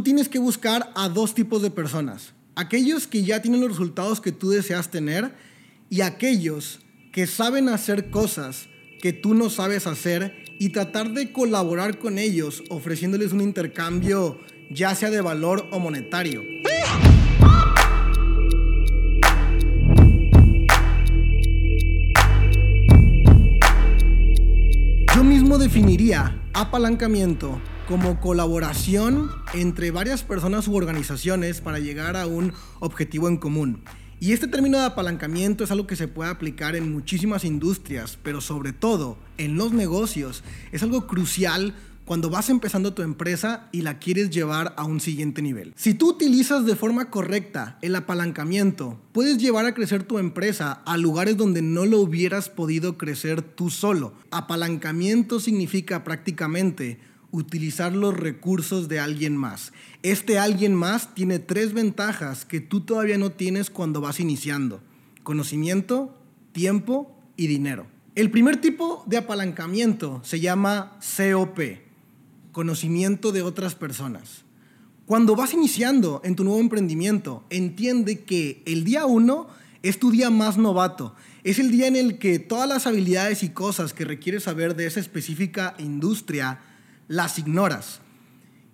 tú tienes que buscar a dos tipos de personas. Aquellos que ya tienen los resultados que tú deseas tener y aquellos que saben hacer cosas que tú no sabes hacer y tratar de colaborar con ellos ofreciéndoles un intercambio ya sea de valor o monetario. Yo mismo definiría apalancamiento como colaboración entre varias personas u organizaciones para llegar a un objetivo en común. Y este término de apalancamiento es algo que se puede aplicar en muchísimas industrias, pero sobre todo en los negocios. Es algo crucial cuando vas empezando tu empresa y la quieres llevar a un siguiente nivel. Si tú utilizas de forma correcta el apalancamiento, puedes llevar a crecer tu empresa a lugares donde no lo hubieras podido crecer tú solo. Apalancamiento significa prácticamente utilizar los recursos de alguien más. Este alguien más tiene tres ventajas que tú todavía no tienes cuando vas iniciando. Conocimiento, tiempo y dinero. El primer tipo de apalancamiento se llama COP, conocimiento de otras personas. Cuando vas iniciando en tu nuevo emprendimiento, entiende que el día uno es tu día más novato. Es el día en el que todas las habilidades y cosas que requieres saber de esa específica industria las ignoras.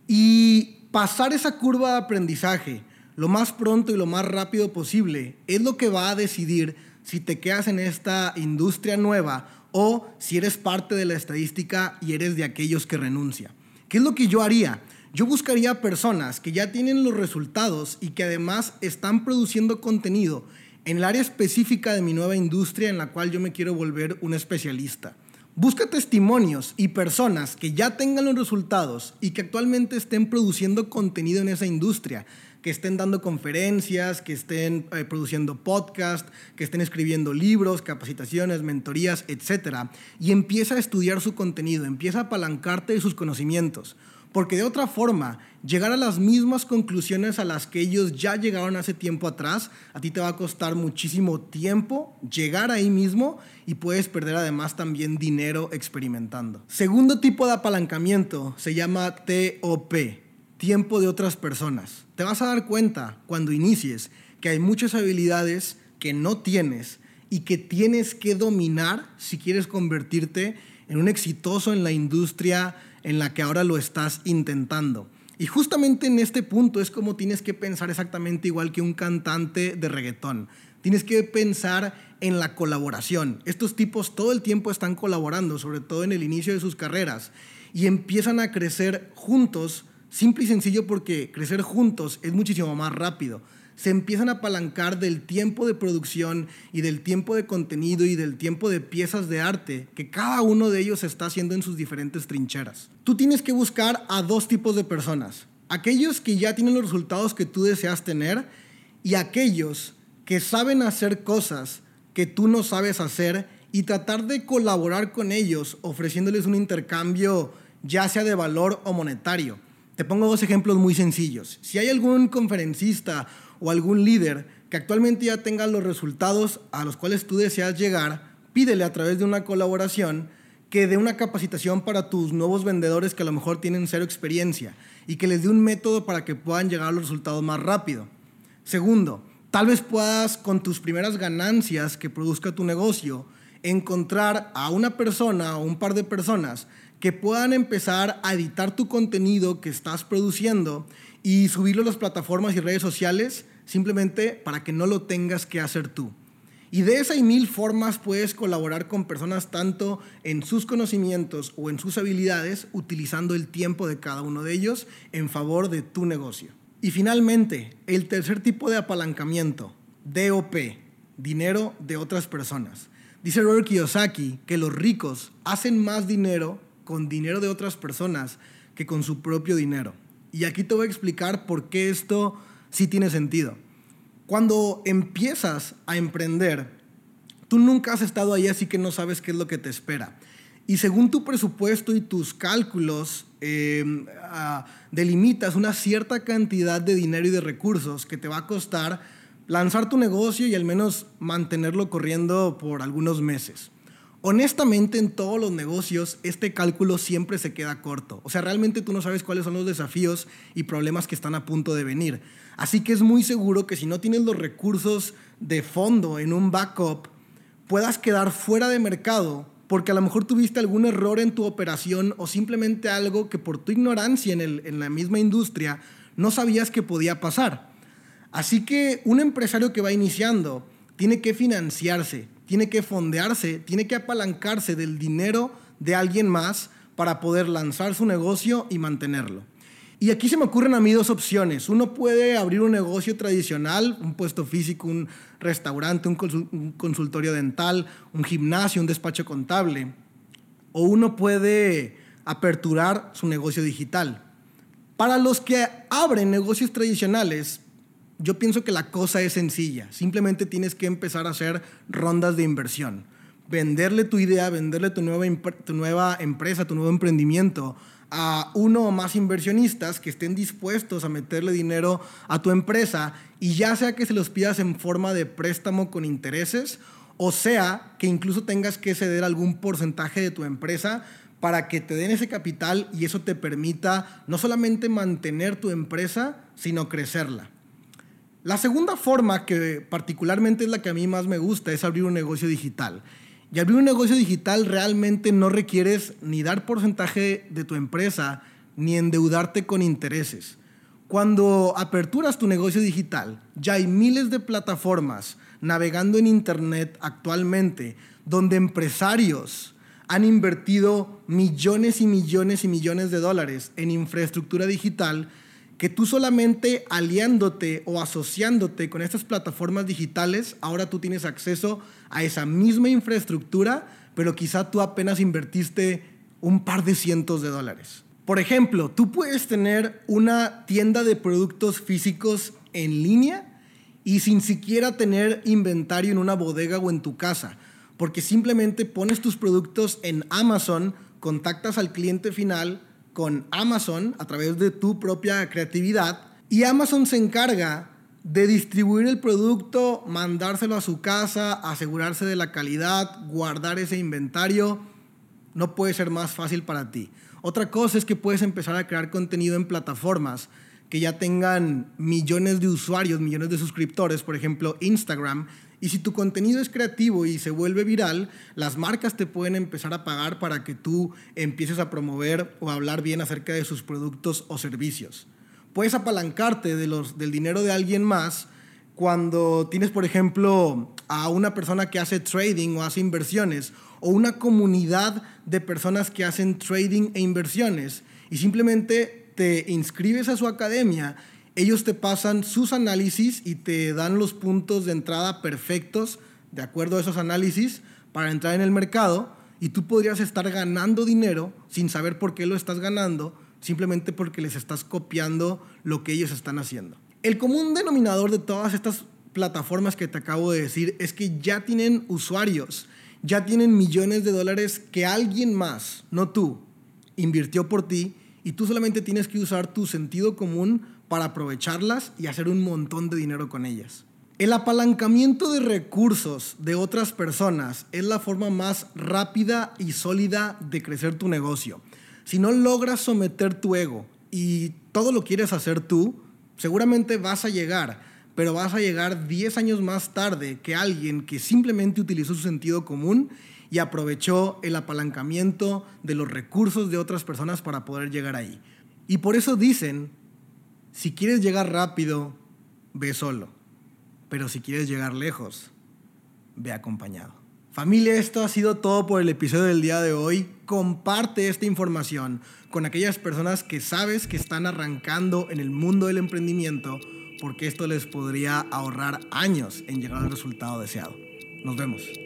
Y pasar esa curva de aprendizaje lo más pronto y lo más rápido posible es lo que va a decidir si te quedas en esta industria nueva o si eres parte de la estadística y eres de aquellos que renuncia. ¿Qué es lo que yo haría? Yo buscaría personas que ya tienen los resultados y que además están produciendo contenido en el área específica de mi nueva industria en la cual yo me quiero volver un especialista. Busca testimonios y personas que ya tengan los resultados y que actualmente estén produciendo contenido en esa industria, que estén dando conferencias, que estén eh, produciendo podcast, que estén escribiendo libros, capacitaciones, mentorías, etc. Y empieza a estudiar su contenido, empieza a apalancarte de sus conocimientos. Porque de otra forma, llegar a las mismas conclusiones a las que ellos ya llegaron hace tiempo atrás, a ti te va a costar muchísimo tiempo llegar ahí mismo y puedes perder además también dinero experimentando. Segundo tipo de apalancamiento se llama TOP, tiempo de otras personas. Te vas a dar cuenta cuando inicies que hay muchas habilidades que no tienes y que tienes que dominar si quieres convertirte en un exitoso en la industria en la que ahora lo estás intentando. Y justamente en este punto es como tienes que pensar exactamente igual que un cantante de reggaetón. Tienes que pensar en la colaboración. Estos tipos todo el tiempo están colaborando, sobre todo en el inicio de sus carreras, y empiezan a crecer juntos, simple y sencillo porque crecer juntos es muchísimo más rápido se empiezan a apalancar del tiempo de producción y del tiempo de contenido y del tiempo de piezas de arte que cada uno de ellos está haciendo en sus diferentes trincheras. Tú tienes que buscar a dos tipos de personas. Aquellos que ya tienen los resultados que tú deseas tener y aquellos que saben hacer cosas que tú no sabes hacer y tratar de colaborar con ellos ofreciéndoles un intercambio ya sea de valor o monetario. Te pongo dos ejemplos muy sencillos. Si hay algún conferencista o algún líder que actualmente ya tenga los resultados a los cuales tú deseas llegar, pídele a través de una colaboración que dé una capacitación para tus nuevos vendedores que a lo mejor tienen cero experiencia y que les dé un método para que puedan llegar a los resultados más rápido. Segundo, tal vez puedas con tus primeras ganancias que produzca tu negocio encontrar a una persona o un par de personas que puedan empezar a editar tu contenido que estás produciendo y subirlo a las plataformas y redes sociales simplemente para que no lo tengas que hacer tú. Y de esa y mil formas puedes colaborar con personas tanto en sus conocimientos o en sus habilidades, utilizando el tiempo de cada uno de ellos en favor de tu negocio. Y finalmente, el tercer tipo de apalancamiento, DOP, dinero de otras personas. Dice Robert Kiyosaki que los ricos hacen más dinero con dinero de otras personas que con su propio dinero. Y aquí te voy a explicar por qué esto sí tiene sentido. Cuando empiezas a emprender, tú nunca has estado ahí así que no sabes qué es lo que te espera. Y según tu presupuesto y tus cálculos, em, delimitas una cierta cantidad de dinero y de recursos que te va a costar lanzar tu negocio y al menos mantenerlo corriendo por algunos meses. Honestamente, en todos los negocios, este cálculo siempre se queda corto. O sea, realmente tú no sabes cuáles son los desafíos y problemas que están a punto de venir. Así que es muy seguro que si no tienes los recursos de fondo en un backup, puedas quedar fuera de mercado porque a lo mejor tuviste algún error en tu operación o simplemente algo que por tu ignorancia en, en la misma industria no sabías que podía pasar. Así que un empresario que va iniciando tiene que financiarse, tiene que fondearse, tiene que apalancarse del dinero de alguien más para poder lanzar su negocio y mantenerlo. Y aquí se me ocurren a mí dos opciones. Uno puede abrir un negocio tradicional, un puesto físico, un restaurante, un consultorio dental, un gimnasio, un despacho contable. O uno puede aperturar su negocio digital. Para los que abren negocios tradicionales, yo pienso que la cosa es sencilla. Simplemente tienes que empezar a hacer rondas de inversión. Venderle tu idea, venderle tu nueva, tu nueva empresa, tu nuevo emprendimiento a uno o más inversionistas que estén dispuestos a meterle dinero a tu empresa y ya sea que se los pidas en forma de préstamo con intereses o sea que incluso tengas que ceder algún porcentaje de tu empresa para que te den ese capital y eso te permita no solamente mantener tu empresa, sino crecerla. La segunda forma, que particularmente es la que a mí más me gusta, es abrir un negocio digital. Y abrir un negocio digital realmente no requieres ni dar porcentaje de tu empresa, ni endeudarte con intereses. Cuando aperturas tu negocio digital, ya hay miles de plataformas navegando en Internet actualmente donde empresarios han invertido millones y millones y millones de dólares en infraestructura digital que tú solamente aliándote o asociándote con estas plataformas digitales, ahora tú tienes acceso a esa misma infraestructura, pero quizá tú apenas invertiste un par de cientos de dólares. Por ejemplo, tú puedes tener una tienda de productos físicos en línea y sin siquiera tener inventario en una bodega o en tu casa, porque simplemente pones tus productos en Amazon, contactas al cliente final, con Amazon a través de tu propia creatividad y Amazon se encarga de distribuir el producto, mandárselo a su casa, asegurarse de la calidad, guardar ese inventario. No puede ser más fácil para ti. Otra cosa es que puedes empezar a crear contenido en plataformas que ya tengan millones de usuarios, millones de suscriptores, por ejemplo Instagram, y si tu contenido es creativo y se vuelve viral, las marcas te pueden empezar a pagar para que tú empieces a promover o hablar bien acerca de sus productos o servicios. Puedes apalancarte de los, del dinero de alguien más cuando tienes, por ejemplo, a una persona que hace trading o hace inversiones o una comunidad de personas que hacen trading e inversiones y simplemente te inscribes a su academia ellos te pasan sus análisis y te dan los puntos de entrada perfectos de acuerdo a esos análisis para entrar en el mercado y tú podrías estar ganando dinero sin saber por qué lo estás ganando, simplemente porque les estás copiando lo que ellos están haciendo. El común denominador de todas estas plataformas que te acabo de decir es que ya tienen usuarios, ya tienen millones de dólares que alguien más, no tú, invirtió por ti y tú solamente tienes que usar tu sentido común para aprovecharlas y hacer un montón de dinero con ellas. El apalancamiento de recursos de otras personas es la forma más rápida y sólida de crecer tu negocio. Si no logras someter tu ego y todo lo quieres hacer tú, seguramente vas a llegar, pero vas a llegar 10 años más tarde que alguien que simplemente utilizó su sentido común y aprovechó el apalancamiento de los recursos de otras personas para poder llegar ahí. Y por eso dicen si quieres llegar rápido, ve solo. Pero si quieres llegar lejos, ve acompañado. Familia, esto ha sido todo por el episodio del día de hoy. Comparte esta información con aquellas personas que sabes que están arrancando en el mundo del emprendimiento porque esto les podría ahorrar años en llegar al resultado deseado. Nos vemos.